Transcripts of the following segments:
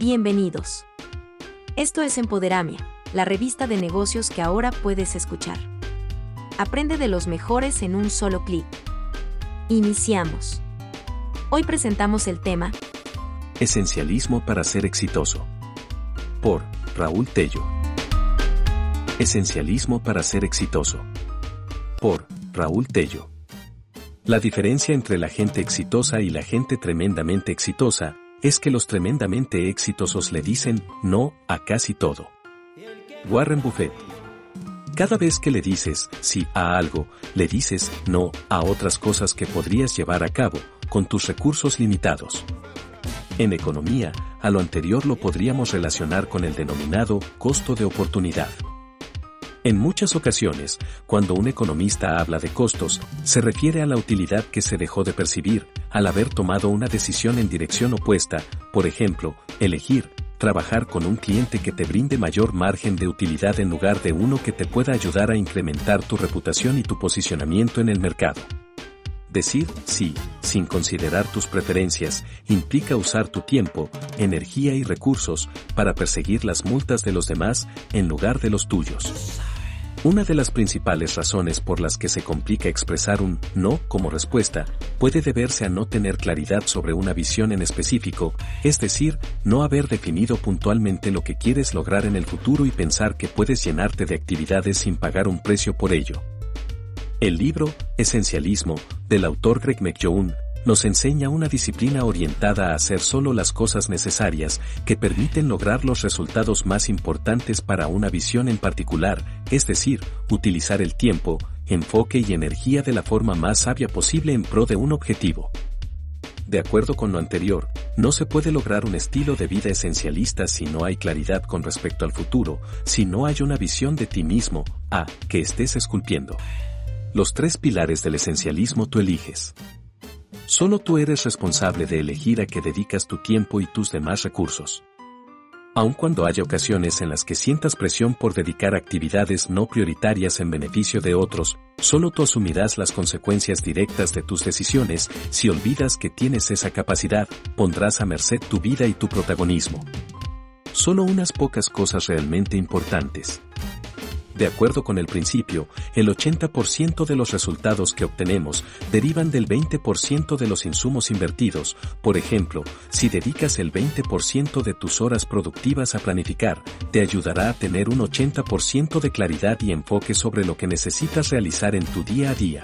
Bienvenidos. Esto es Empoderamia, la revista de negocios que ahora puedes escuchar. Aprende de los mejores en un solo clic. Iniciamos. Hoy presentamos el tema Esencialismo para ser exitoso. Por Raúl Tello. Esencialismo para ser exitoso. Por Raúl Tello. La diferencia entre la gente exitosa y la gente tremendamente exitosa es que los tremendamente exitosos le dicen no a casi todo. Warren Buffett. Cada vez que le dices sí a algo, le dices no a otras cosas que podrías llevar a cabo con tus recursos limitados. En economía, a lo anterior lo podríamos relacionar con el denominado costo de oportunidad. En muchas ocasiones, cuando un economista habla de costos, se refiere a la utilidad que se dejó de percibir al haber tomado una decisión en dirección opuesta, por ejemplo, elegir, trabajar con un cliente que te brinde mayor margen de utilidad en lugar de uno que te pueda ayudar a incrementar tu reputación y tu posicionamiento en el mercado. Decir sí, sin considerar tus preferencias, implica usar tu tiempo, energía y recursos para perseguir las multas de los demás en lugar de los tuyos. Una de las principales razones por las que se complica expresar un no como respuesta puede deberse a no tener claridad sobre una visión en específico, es decir, no haber definido puntualmente lo que quieres lograr en el futuro y pensar que puedes llenarte de actividades sin pagar un precio por ello. El libro, Esencialismo, del autor Greg McKeown, nos enseña una disciplina orientada a hacer solo las cosas necesarias que permiten lograr los resultados más importantes para una visión en particular, es decir, utilizar el tiempo, enfoque y energía de la forma más sabia posible en pro de un objetivo. De acuerdo con lo anterior, no se puede lograr un estilo de vida esencialista si no hay claridad con respecto al futuro, si no hay una visión de ti mismo, a, que estés esculpiendo. Los tres pilares del esencialismo tú eliges. Solo tú eres responsable de elegir a qué dedicas tu tiempo y tus demás recursos. Aun cuando haya ocasiones en las que sientas presión por dedicar actividades no prioritarias en beneficio de otros, solo tú asumirás las consecuencias directas de tus decisiones si olvidas que tienes esa capacidad, pondrás a merced tu vida y tu protagonismo. Solo unas pocas cosas realmente importantes. De acuerdo con el principio, el 80% de los resultados que obtenemos derivan del 20% de los insumos invertidos. Por ejemplo, si dedicas el 20% de tus horas productivas a planificar, te ayudará a tener un 80% de claridad y enfoque sobre lo que necesitas realizar en tu día a día.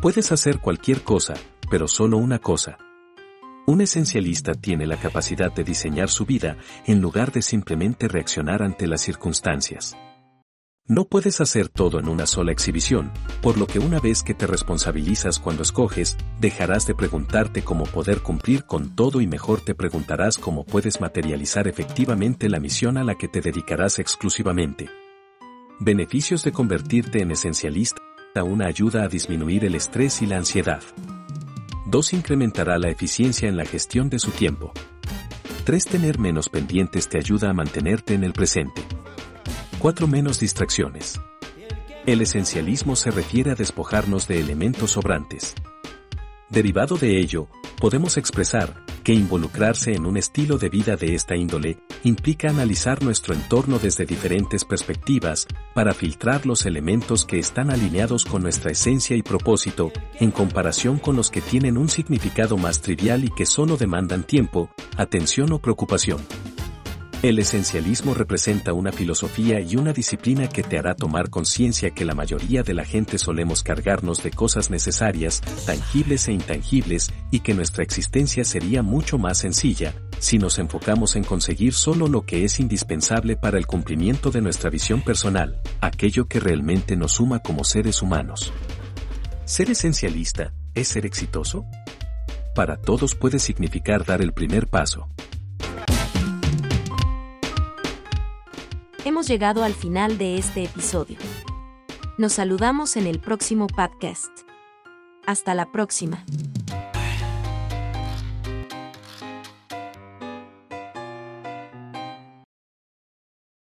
Puedes hacer cualquier cosa, pero solo una cosa. Un esencialista tiene la capacidad de diseñar su vida en lugar de simplemente reaccionar ante las circunstancias. No puedes hacer todo en una sola exhibición, por lo que una vez que te responsabilizas cuando escoges, dejarás de preguntarte cómo poder cumplir con todo y mejor te preguntarás cómo puedes materializar efectivamente la misión a la que te dedicarás exclusivamente. Beneficios de convertirte en esencialista. Una ayuda a disminuir el estrés y la ansiedad. 2. Incrementará la eficiencia en la gestión de su tiempo. 3. Tener menos pendientes te ayuda a mantenerte en el presente. 4. Menos distracciones. El esencialismo se refiere a despojarnos de elementos sobrantes. Derivado de ello, podemos expresar que involucrarse en un estilo de vida de esta índole implica analizar nuestro entorno desde diferentes perspectivas para filtrar los elementos que están alineados con nuestra esencia y propósito, en comparación con los que tienen un significado más trivial y que solo demandan tiempo, atención o preocupación. El esencialismo representa una filosofía y una disciplina que te hará tomar conciencia que la mayoría de la gente solemos cargarnos de cosas necesarias, tangibles e intangibles, y que nuestra existencia sería mucho más sencilla, si nos enfocamos en conseguir solo lo que es indispensable para el cumplimiento de nuestra visión personal, aquello que realmente nos suma como seres humanos. ¿Ser esencialista es ser exitoso? Para todos puede significar dar el primer paso, hemos llegado al final de este episodio. Nos saludamos en el próximo podcast. Hasta la próxima.